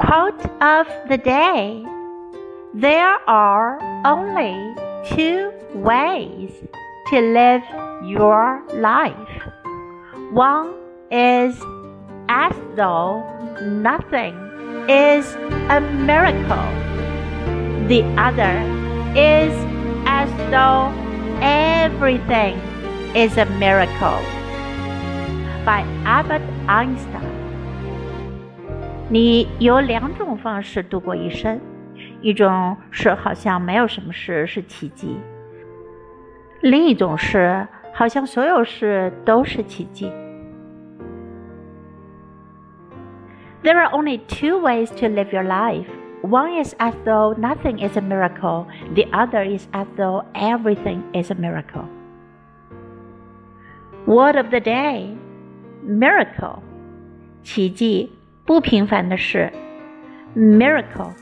Quote of the day There are only two ways to live your life. One is as though nothing is a miracle. The other is as though everything is a miracle. By Albert Einstein. 你有两种方式度过一生，一种是好像没有什么事是奇迹，另一种是好像所有事都是奇迹。There are only two ways to live your life. One is as though nothing is a miracle, the other is as though everything is a miracle. Word of the day Miracle 奇迹 不平凡的事，miracle